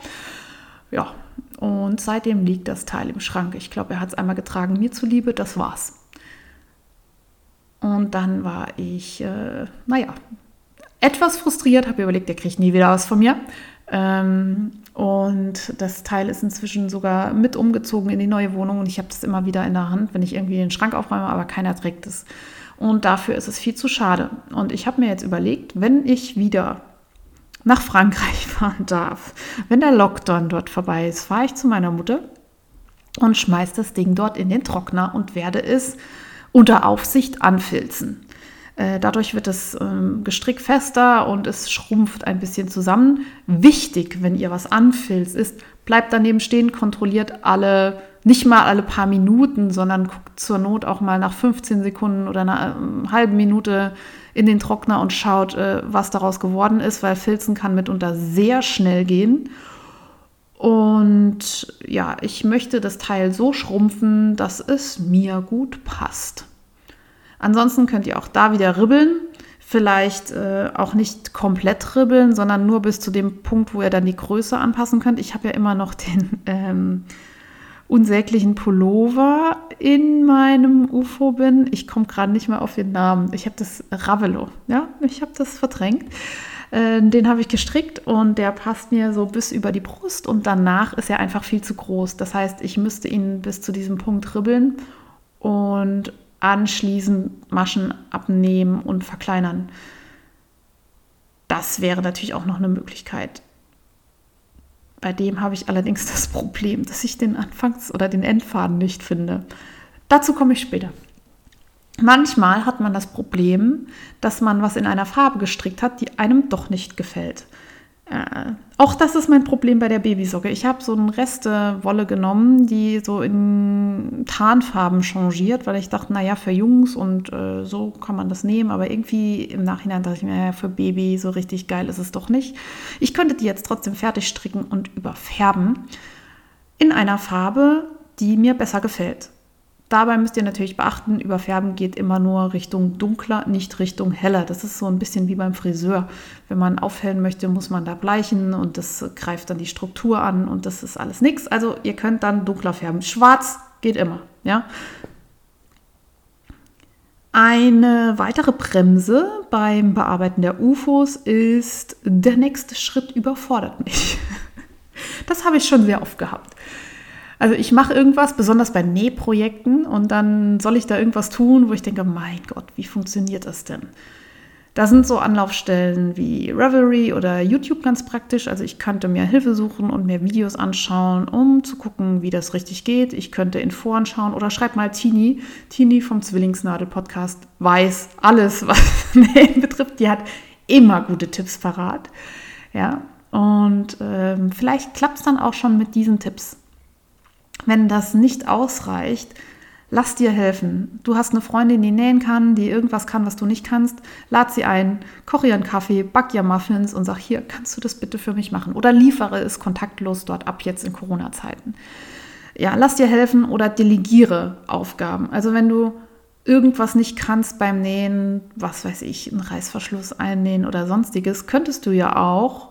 Ja, und seitdem liegt das Teil im Schrank. Ich glaube, er hat es einmal getragen, mir zuliebe, das war's. Und dann war ich, äh, naja, etwas frustriert, habe überlegt, der kriegt nie wieder was von mir. Ähm, und das Teil ist inzwischen sogar mit umgezogen in die neue Wohnung und ich habe das immer wieder in der Hand, wenn ich irgendwie den Schrank aufräume, aber keiner trägt es. Und dafür ist es viel zu schade. Und ich habe mir jetzt überlegt, wenn ich wieder nach Frankreich fahren darf, wenn der Lockdown dort vorbei ist, fahre ich zu meiner Mutter und schmeiße das Ding dort in den Trockner und werde es unter Aufsicht anfilzen. Äh, dadurch wird das ähm, Gestrick fester und es schrumpft ein bisschen zusammen. Wichtig, wenn ihr was anfilzt, ist, bleibt daneben stehen, kontrolliert alle, nicht mal alle paar Minuten, sondern guckt zur Not auch mal nach 15 Sekunden oder einer ähm, halben Minute in den Trockner und schaut, äh, was daraus geworden ist, weil Filzen kann mitunter sehr schnell gehen. Und ja, ich möchte das Teil so schrumpfen, dass es mir gut passt. Ansonsten könnt ihr auch da wieder ribbeln. Vielleicht äh, auch nicht komplett ribbeln, sondern nur bis zu dem Punkt, wo ihr dann die Größe anpassen könnt. Ich habe ja immer noch den ähm, unsäglichen Pullover in meinem UFO-Bin. Ich komme gerade nicht mehr auf den Namen. Ich habe das Ravelo, ja, ich habe das verdrängt. Äh, den habe ich gestrickt und der passt mir so bis über die Brust und danach ist er einfach viel zu groß. Das heißt, ich müsste ihn bis zu diesem Punkt ribbeln und anschließend Maschen abnehmen und verkleinern. Das wäre natürlich auch noch eine Möglichkeit. Bei dem habe ich allerdings das Problem, dass ich den Anfangs- oder den Endfaden nicht finde. Dazu komme ich später. Manchmal hat man das Problem, dass man was in einer Farbe gestrickt hat, die einem doch nicht gefällt. Äh, auch das ist mein Problem bei der Babysocke. Ich habe so eine Reste-Wolle genommen, die so in Tarnfarben changiert, weil ich dachte, naja, für Jungs und äh, so kann man das nehmen. Aber irgendwie im Nachhinein dachte ich mir, für Baby so richtig geil ist es doch nicht. Ich könnte die jetzt trotzdem fertig stricken und überfärben in einer Farbe, die mir besser gefällt. Dabei müsst ihr natürlich beachten, Überfärben geht immer nur Richtung dunkler, nicht Richtung heller. Das ist so ein bisschen wie beim Friseur. Wenn man aufhellen möchte, muss man da bleichen und das greift dann die Struktur an und das ist alles nichts. Also ihr könnt dann dunkler färben. Schwarz geht immer, ja. Eine weitere Bremse beim Bearbeiten der UFOs ist, der nächste Schritt überfordert mich. Das habe ich schon sehr oft gehabt. Also ich mache irgendwas, besonders bei Nähprojekten, und dann soll ich da irgendwas tun, wo ich denke, mein Gott, wie funktioniert das denn? Da sind so Anlaufstellen wie Revelry oder YouTube ganz praktisch. Also ich könnte mir Hilfe suchen und mir Videos anschauen, um zu gucken, wie das richtig geht. Ich könnte in Foren schauen oder schreib mal Tini. Tini vom Zwillingsnadel-Podcast weiß alles, was Nähen betrifft. Die hat immer gute Tipps parat. Ja, und ähm, vielleicht klappt es dann auch schon mit diesen Tipps. Wenn das nicht ausreicht, lass dir helfen. Du hast eine Freundin, die nähen kann, die irgendwas kann, was du nicht kannst. Lad sie ein, koche ihr einen Kaffee, back ihr Muffins und sag, hier, kannst du das bitte für mich machen? Oder liefere es kontaktlos dort ab jetzt in Corona-Zeiten. Ja, lass dir helfen oder delegiere Aufgaben. Also wenn du irgendwas nicht kannst beim Nähen, was weiß ich, einen Reißverschluss einnähen oder sonstiges, könntest du ja auch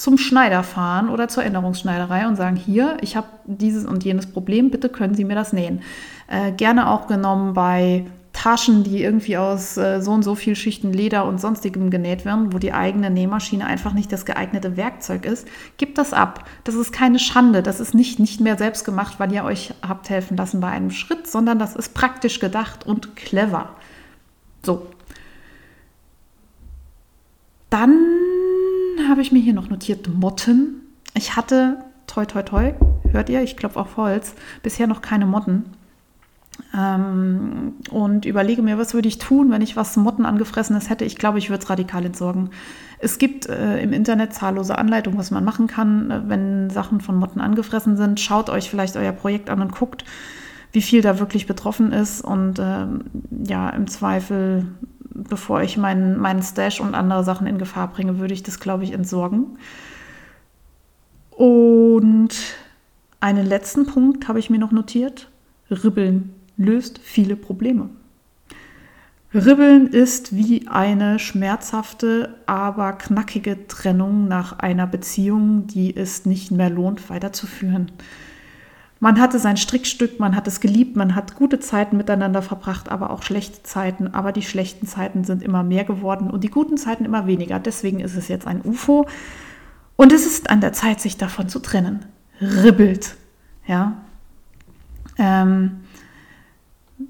zum Schneider fahren oder zur Änderungsschneiderei und sagen, hier, ich habe dieses und jenes Problem, bitte können Sie mir das nähen. Äh, gerne auch genommen bei Taschen, die irgendwie aus äh, so und so viel Schichten Leder und sonstigem genäht werden, wo die eigene Nähmaschine einfach nicht das geeignete Werkzeug ist, gibt das ab. Das ist keine Schande. Das ist nicht, nicht mehr selbst gemacht, weil ihr euch habt helfen lassen bei einem Schritt, sondern das ist praktisch gedacht und clever. So. Dann habe ich mir hier noch notiert Motten. Ich hatte, toi, toi, toi, hört ihr, ich klopfe auf Holz, bisher noch keine Motten. Ähm, und überlege mir, was würde ich tun, wenn ich was Motten angefressenes hätte. Ich glaube, ich würde es radikal entsorgen. Es gibt äh, im Internet zahllose Anleitungen, was man machen kann, äh, wenn Sachen von Motten angefressen sind. Schaut euch vielleicht euer Projekt an und guckt, wie viel da wirklich betroffen ist. Und ähm, ja, im Zweifel bevor ich meinen, meinen Stash und andere Sachen in Gefahr bringe, würde ich das, glaube ich, entsorgen. Und einen letzten Punkt habe ich mir noch notiert. Ribbeln löst viele Probleme. Ribbeln ist wie eine schmerzhafte, aber knackige Trennung nach einer Beziehung, die es nicht mehr lohnt, weiterzuführen. Man hatte sein Strickstück, man hat es geliebt, man hat gute Zeiten miteinander verbracht, aber auch schlechte Zeiten. Aber die schlechten Zeiten sind immer mehr geworden und die guten Zeiten immer weniger. Deswegen ist es jetzt ein UFO. Und es ist an der Zeit, sich davon zu trennen. Ribbelt. Ja. Ähm,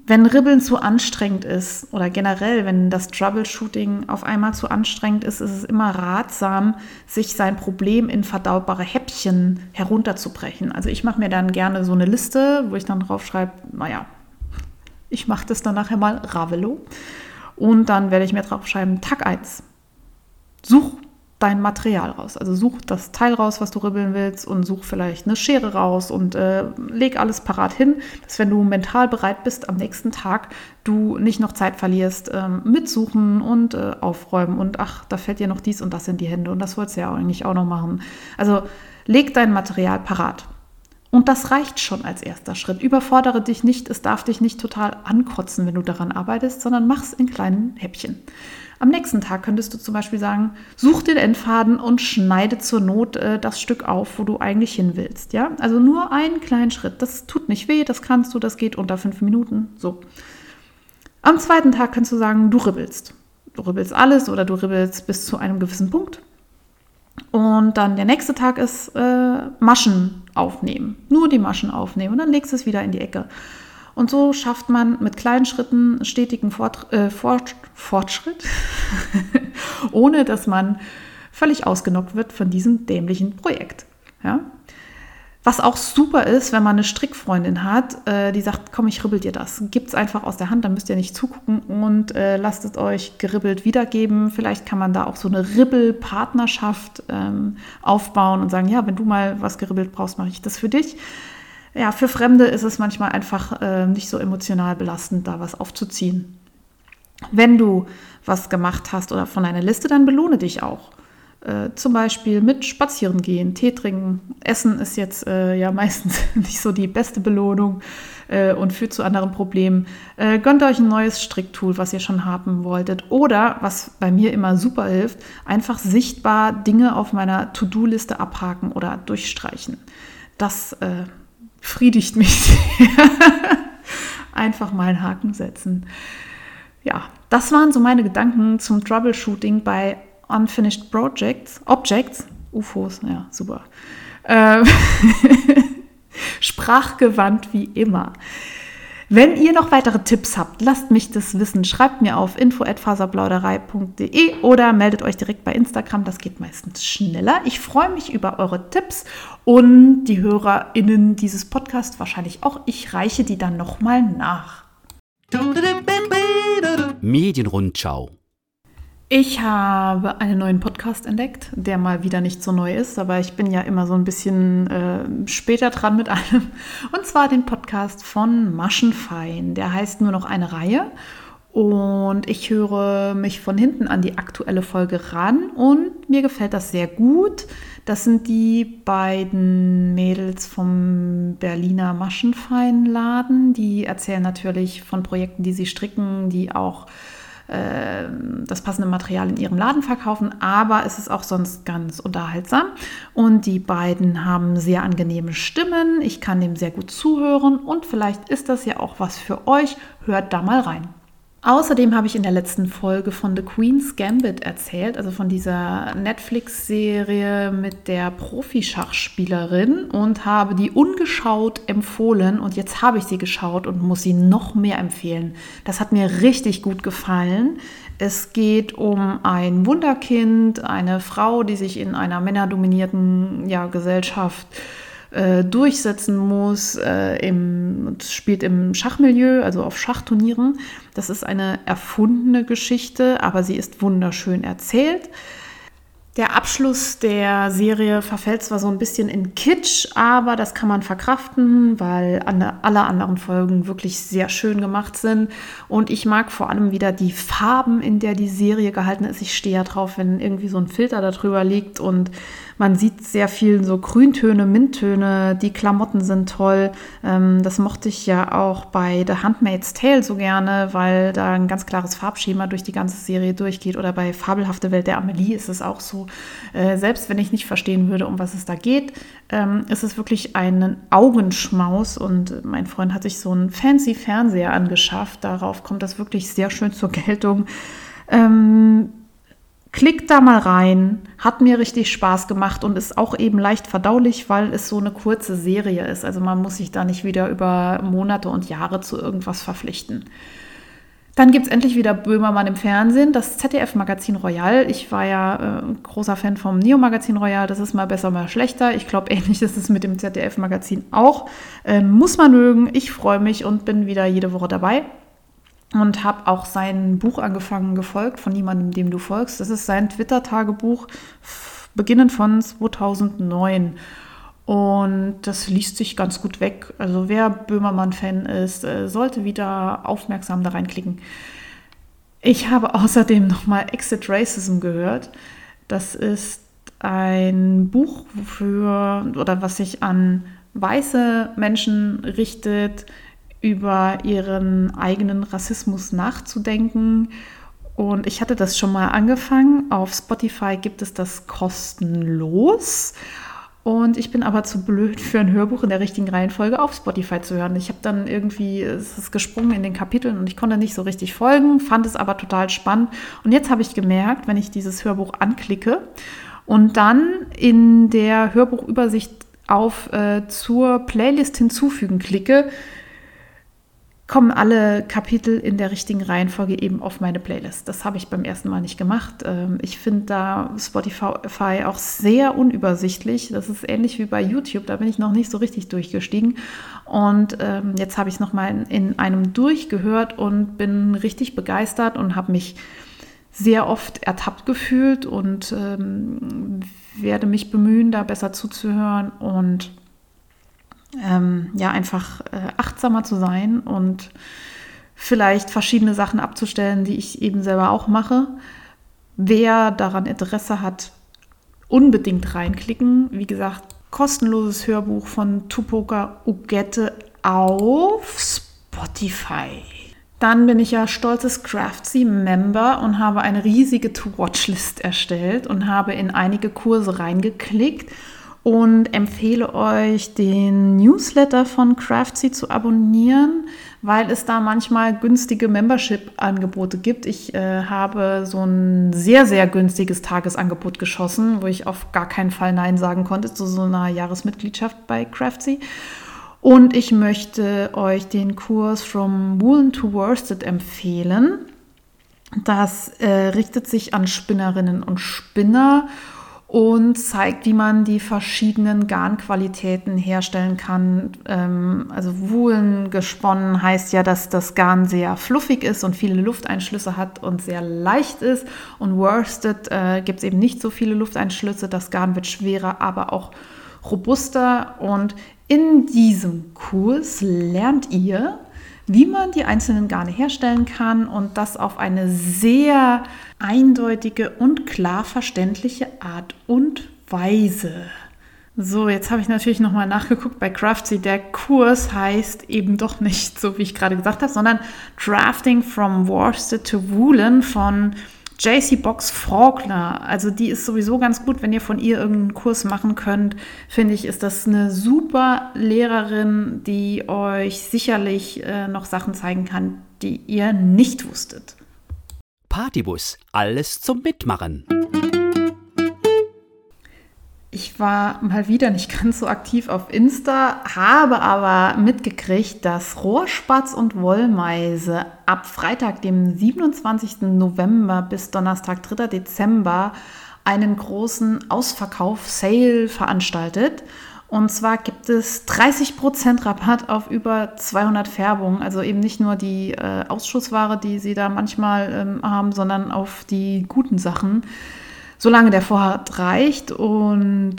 wenn Ribbeln zu anstrengend ist oder generell, wenn das Troubleshooting auf einmal zu anstrengend ist, ist es immer ratsam, sich sein Problem in verdaubare Häppchen herunterzubrechen. Also ich mache mir dann gerne so eine Liste, wo ich dann drauf schreibe, naja, ich mache das dann nachher mal Ravelo. Und dann werde ich mir drauf schreiben, Tag 1. Such dein Material raus. Also such das Teil raus, was du ribbeln willst und such vielleicht eine Schere raus und äh, leg alles parat hin, dass wenn du mental bereit bist, am nächsten Tag du nicht noch Zeit verlierst, ähm, mitsuchen und äh, aufräumen und ach, da fällt dir noch dies und das in die Hände und das wolltest du ja eigentlich auch noch machen. Also leg dein Material parat. Und das reicht schon als erster Schritt. Überfordere dich nicht, es darf dich nicht total ankotzen, wenn du daran arbeitest, sondern mach's in kleinen Häppchen. Am nächsten Tag könntest du zum Beispiel sagen, such den Endfaden und schneide zur Not äh, das Stück auf, wo du eigentlich hin willst. Ja? Also nur einen kleinen Schritt. Das tut nicht weh, das kannst du, das geht unter fünf Minuten. So. Am zweiten Tag kannst du sagen, du ribbelst. Du ribbelst alles oder du ribbelst bis zu einem gewissen Punkt. Und dann der nächste Tag ist äh, Maschen aufnehmen. Nur die Maschen aufnehmen und dann legst du es wieder in die Ecke. Und so schafft man mit kleinen Schritten stetigen Fort, äh, Fort, Fortschritt, ohne dass man völlig ausgenockt wird von diesem dämlichen Projekt. Ja? Was auch super ist, wenn man eine Strickfreundin hat, äh, die sagt, komm, ich ribbel dir das. Gibt es einfach aus der Hand, dann müsst ihr nicht zugucken und äh, lasst es euch geribbelt wiedergeben. Vielleicht kann man da auch so eine Ribbelpartnerschaft ähm, aufbauen und sagen, ja, wenn du mal was geribbelt brauchst, mache ich das für dich. Ja, für Fremde ist es manchmal einfach äh, nicht so emotional belastend, da was aufzuziehen. Wenn du was gemacht hast oder von einer Liste, dann belohne dich auch. Äh, zum Beispiel mit Spazieren gehen, Tee trinken. Essen ist jetzt äh, ja meistens nicht so die beste Belohnung äh, und führt zu anderen Problemen. Äh, gönnt euch ein neues Stricktool, was ihr schon haben wolltet. Oder, was bei mir immer super hilft, einfach sichtbar Dinge auf meiner To-Do-Liste abhaken oder durchstreichen. Das äh, friedigt mich einfach mal einen Haken setzen. Ja, das waren so meine Gedanken zum Troubleshooting bei Unfinished Projects, Objects, UFOs, ja, super. Äh, sprachgewandt wie immer. Wenn ihr noch weitere Tipps habt, lasst mich das wissen. Schreibt mir auf info@faserplauderei.de oder meldet euch direkt bei Instagram. Das geht meistens schneller. Ich freue mich über eure Tipps und die HörerInnen dieses Podcasts wahrscheinlich auch. Ich reiche die dann nochmal nach. Medienrundschau ich habe einen neuen Podcast entdeckt, der mal wieder nicht so neu ist, aber ich bin ja immer so ein bisschen äh, später dran mit allem. Und zwar den Podcast von Maschenfein. Der heißt nur noch eine Reihe. Und ich höre mich von hinten an die aktuelle Folge ran und mir gefällt das sehr gut. Das sind die beiden Mädels vom Berliner Maschenfeinladen. Die erzählen natürlich von Projekten, die sie stricken, die auch ähm, das passende Material in ihrem Laden verkaufen, aber es ist auch sonst ganz unterhaltsam. Und die beiden haben sehr angenehme Stimmen. Ich kann dem sehr gut zuhören und vielleicht ist das ja auch was für euch. Hört da mal rein. Außerdem habe ich in der letzten Folge von The Queen's Gambit erzählt, also von dieser Netflix-Serie mit der Profischachspielerin und habe die ungeschaut empfohlen und jetzt habe ich sie geschaut und muss sie noch mehr empfehlen. Das hat mir richtig gut gefallen. Es geht um ein Wunderkind, eine Frau, die sich in einer männerdominierten ja, Gesellschaft äh, äh, durchsetzen muss. Äh, im, spielt im Schachmilieu, also auf Schachturnieren. Das ist eine erfundene Geschichte, aber sie ist wunderschön erzählt. Der Abschluss der Serie verfällt zwar so ein bisschen in Kitsch, aber das kann man verkraften, weil alle anderen Folgen wirklich sehr schön gemacht sind. Und ich mag vor allem wieder die Farben, in der die Serie gehalten ist. Ich stehe ja drauf, wenn irgendwie so ein Filter darüber liegt und man sieht sehr viel so Grüntöne, Minttöne, die Klamotten sind toll. Ähm, das mochte ich ja auch bei The Handmaid's Tale so gerne, weil da ein ganz klares Farbschema durch die ganze Serie durchgeht. Oder bei Fabelhafte Welt der Amelie ist es auch so. Äh, selbst wenn ich nicht verstehen würde, um was es da geht, ähm, ist es wirklich ein Augenschmaus. Und mein Freund hat sich so einen fancy Fernseher angeschafft. Darauf kommt das wirklich sehr schön zur Geltung. Ähm, Klickt da mal rein, hat mir richtig Spaß gemacht und ist auch eben leicht verdaulich, weil es so eine kurze Serie ist. Also man muss sich da nicht wieder über Monate und Jahre zu irgendwas verpflichten. Dann gibt es endlich wieder Böhmermann im Fernsehen, das ZDF-Magazin Royal. Ich war ja äh, großer Fan vom Neo-Magazin Royal. Das ist mal besser, mal schlechter. Ich glaube, ähnlich ist es mit dem ZDF-Magazin auch. Ähm, muss man mögen. Ich freue mich und bin wieder jede Woche dabei und habe auch sein Buch angefangen gefolgt von jemandem, dem du folgst. Das ist sein Twitter-Tagebuch, beginnend von 2009. Und das liest sich ganz gut weg. Also wer Böhmermann-Fan ist, äh, sollte wieder aufmerksam da reinklicken. Ich habe außerdem nochmal Exit Racism gehört. Das ist ein Buch für, oder was sich an weiße Menschen richtet, über ihren eigenen Rassismus nachzudenken. Und ich hatte das schon mal angefangen. Auf Spotify gibt es das kostenlos. Und ich bin aber zu blöd für ein Hörbuch in der richtigen Reihenfolge auf Spotify zu hören. Ich habe dann irgendwie, es ist gesprungen in den Kapiteln und ich konnte nicht so richtig folgen, fand es aber total spannend. Und jetzt habe ich gemerkt, wenn ich dieses Hörbuch anklicke und dann in der Hörbuchübersicht auf äh, zur Playlist hinzufügen klicke, kommen alle Kapitel in der richtigen Reihenfolge eben auf meine Playlist. Das habe ich beim ersten Mal nicht gemacht. Ähm, ich finde da Spotify auch sehr unübersichtlich. Das ist ähnlich wie bei YouTube. Da bin ich noch nicht so richtig durchgestiegen. Und ähm, jetzt habe ich es nochmal in einem durchgehört und bin richtig begeistert und habe mich sehr oft ertappt gefühlt und ähm, werde mich bemühen, da besser zuzuhören und ähm, ja, einfach äh, achtsamer zu sein und vielleicht verschiedene Sachen abzustellen, die ich eben selber auch mache. Wer daran Interesse hat, unbedingt reinklicken. Wie gesagt, kostenloses Hörbuch von Tupoka Ugette auf Spotify. Dann bin ich ja stolzes Craftsy-Member und habe eine riesige To-Watch-List erstellt und habe in einige Kurse reingeklickt und empfehle euch, den Newsletter von Craftsy zu abonnieren, weil es da manchmal günstige Membership-Angebote gibt. Ich äh, habe so ein sehr, sehr günstiges Tagesangebot geschossen, wo ich auf gar keinen Fall Nein sagen konnte zu so einer Jahresmitgliedschaft bei Craftsy. Und ich möchte euch den Kurs From Woolen to Worsted empfehlen. Das äh, richtet sich an Spinnerinnen und Spinner und zeigt, wie man die verschiedenen Garnqualitäten herstellen kann. Ähm, also Woolen gesponnen heißt ja, dass das Garn sehr fluffig ist und viele Lufteinschlüsse hat und sehr leicht ist. Und Worsted äh, gibt es eben nicht so viele Lufteinschlüsse. Das Garn wird schwerer, aber auch robuster. Und in diesem Kurs lernt ihr, wie man die einzelnen Garne herstellen kann und das auf eine sehr eindeutige und klar verständliche Art und Weise. So, jetzt habe ich natürlich nochmal nachgeguckt bei Craftsy. Der Kurs heißt eben doch nicht so, wie ich gerade gesagt habe, sondern Drafting from Worsted to Woolen von JC Box Faulkner, also die ist sowieso ganz gut, wenn ihr von ihr irgendeinen Kurs machen könnt, finde ich, ist das eine super Lehrerin, die euch sicherlich äh, noch Sachen zeigen kann, die ihr nicht wusstet. Partybus, alles zum Mitmachen. Ich war mal wieder nicht ganz so aktiv auf Insta, habe aber mitgekriegt, dass Rohrspatz und Wollmeise ab Freitag, dem 27. November bis Donnerstag, 3. Dezember einen großen Ausverkauf-Sale veranstaltet. Und zwar gibt es 30% Rabatt auf über 200 Färbungen. Also eben nicht nur die äh, Ausschussware, die sie da manchmal ähm, haben, sondern auf die guten Sachen solange der Vorrat reicht. Und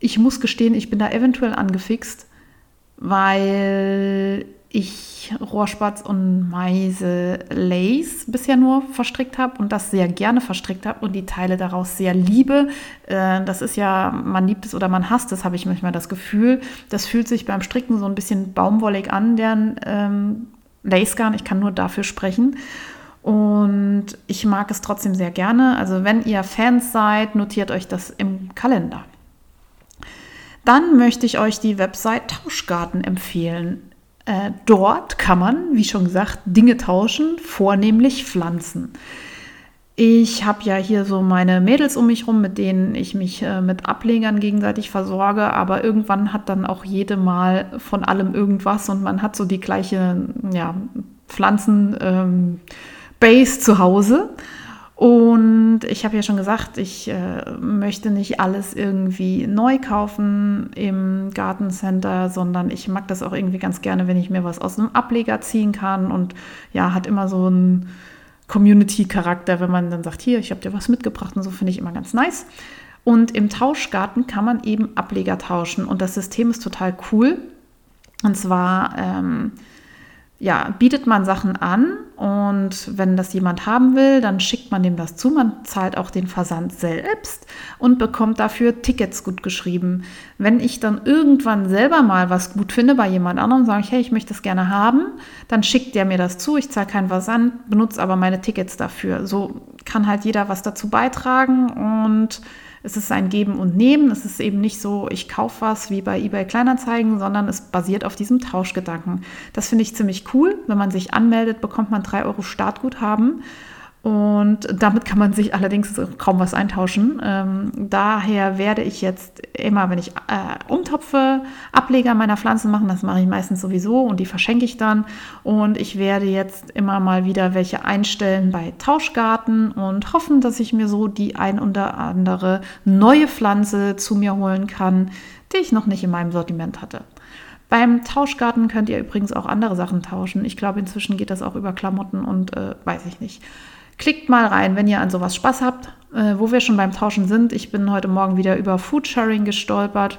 ich muss gestehen, ich bin da eventuell angefixt, weil ich Rohrspatz und Meise Lace bisher nur verstrickt habe und das sehr gerne verstrickt habe und die Teile daraus sehr liebe. Äh, das ist ja, man liebt es oder man hasst es, habe ich manchmal das Gefühl. Das fühlt sich beim Stricken so ein bisschen baumwollig an, deren ähm, Lace Garn. Ich kann nur dafür sprechen. Und ich mag es trotzdem sehr gerne. Also wenn ihr Fans seid, notiert euch das im Kalender. Dann möchte ich euch die Website Tauschgarten empfehlen. Äh, dort kann man, wie schon gesagt, Dinge tauschen, vornehmlich Pflanzen. Ich habe ja hier so meine Mädels um mich rum, mit denen ich mich äh, mit Ablegern gegenseitig versorge, aber irgendwann hat dann auch jede mal von allem irgendwas und man hat so die gleiche ja, Pflanzen. Ähm, Base zu Hause. Und ich habe ja schon gesagt, ich äh, möchte nicht alles irgendwie neu kaufen im Gartencenter, sondern ich mag das auch irgendwie ganz gerne, wenn ich mir was aus einem Ableger ziehen kann. Und ja, hat immer so einen Community-Charakter, wenn man dann sagt, hier, ich habe dir was mitgebracht und so finde ich immer ganz nice. Und im Tauschgarten kann man eben Ableger tauschen und das System ist total cool. Und zwar ähm, ja, bietet man Sachen an und wenn das jemand haben will, dann schickt man dem das zu. Man zahlt auch den Versand selbst und bekommt dafür Tickets gut geschrieben. Wenn ich dann irgendwann selber mal was gut finde bei jemand anderem, sage ich, hey, ich möchte das gerne haben, dann schickt der mir das zu. Ich zahle keinen Versand, benutze aber meine Tickets dafür. So kann halt jeder was dazu beitragen und es ist ein Geben und Nehmen. Es ist eben nicht so, ich kaufe was wie bei eBay Kleinanzeigen, sondern es basiert auf diesem Tauschgedanken. Das finde ich ziemlich cool. Wenn man sich anmeldet, bekommt man 3 Euro Startguthaben. Und damit kann man sich allerdings kaum was eintauschen. Ähm, daher werde ich jetzt immer, wenn ich äh, umtopfe, Ableger meiner Pflanzen machen. Das mache ich meistens sowieso und die verschenke ich dann. Und ich werde jetzt immer mal wieder welche einstellen bei Tauschgarten und hoffen, dass ich mir so die ein oder andere neue Pflanze zu mir holen kann, die ich noch nicht in meinem Sortiment hatte. Beim Tauschgarten könnt ihr übrigens auch andere Sachen tauschen. Ich glaube, inzwischen geht das auch über Klamotten und äh, weiß ich nicht. Klickt mal rein, wenn ihr an sowas Spaß habt. Äh, wo wir schon beim Tauschen sind, ich bin heute Morgen wieder über Foodsharing gestolpert.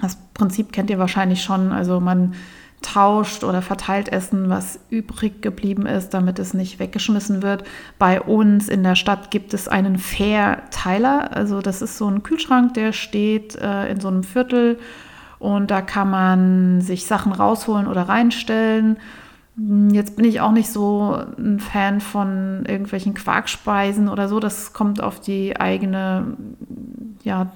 Das Prinzip kennt ihr wahrscheinlich schon. Also man tauscht oder verteilt Essen, was übrig geblieben ist, damit es nicht weggeschmissen wird. Bei uns in der Stadt gibt es einen Fair-Teiler. Also das ist so ein Kühlschrank, der steht äh, in so einem Viertel und da kann man sich Sachen rausholen oder reinstellen. Hm, jetzt bin ich auch nicht so ein Fan von irgendwelchen Quarkspeisen oder so. Das kommt auf die eigene, ja,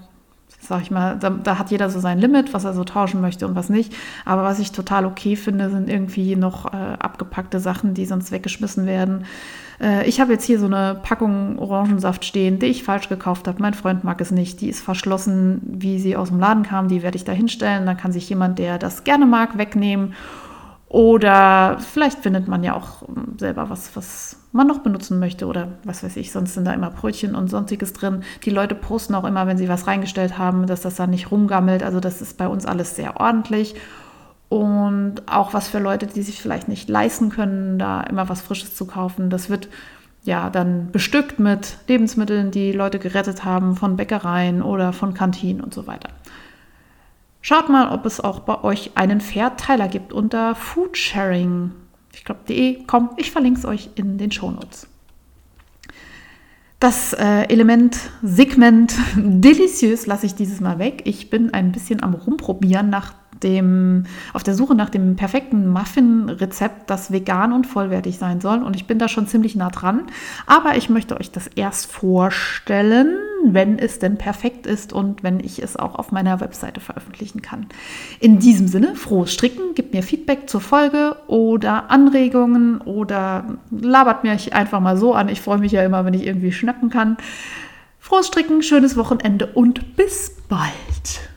sag ich mal, da, da, hat jeder so sein Limit, was er so tauschen möchte und was nicht. Aber was ich total okay finde, sind irgendwie noch äh, abgepackte Sachen, die sonst weggeschmissen werden. Äh, ich habe jetzt hier so eine Packung Orangensaft stehen, die ich falsch gekauft habe. Mein Freund mag es nicht. Die ist verschlossen, wie sie aus dem Laden kam. Die werde ich da hinstellen. Dann kann sich jemand, der das gerne mag, wegnehmen. Oder vielleicht findet man ja auch ähm, selber was, was man noch benutzen möchte oder was weiß ich, sonst sind da immer Brötchen und sonstiges drin. Die Leute posten auch immer, wenn sie was reingestellt haben, dass das dann nicht rumgammelt. Also das ist bei uns alles sehr ordentlich. Und auch was für Leute, die sich vielleicht nicht leisten können, da immer was Frisches zu kaufen. Das wird ja dann bestückt mit Lebensmitteln, die Leute gerettet haben von Bäckereien oder von Kantinen und so weiter. Schaut mal, ob es auch bei euch einen Verteiler gibt unter Foodsharing. Ich glaube, de. Komm, ich verlinke es euch in den Shownotes. Das äh, Element Segment deliciös lasse ich dieses Mal weg. Ich bin ein bisschen am Rumprobieren nach dem, auf der Suche nach dem perfekten Muffin-Rezept, das vegan und vollwertig sein soll. Und ich bin da schon ziemlich nah dran. Aber ich möchte euch das erst vorstellen, wenn es denn perfekt ist und wenn ich es auch auf meiner Webseite veröffentlichen kann. In diesem Sinne, frohes Stricken, gebt mir Feedback zur Folge oder Anregungen oder labert mich einfach mal so an. Ich freue mich ja immer, wenn ich irgendwie schnappen kann. Frohes Stricken, schönes Wochenende und bis bald.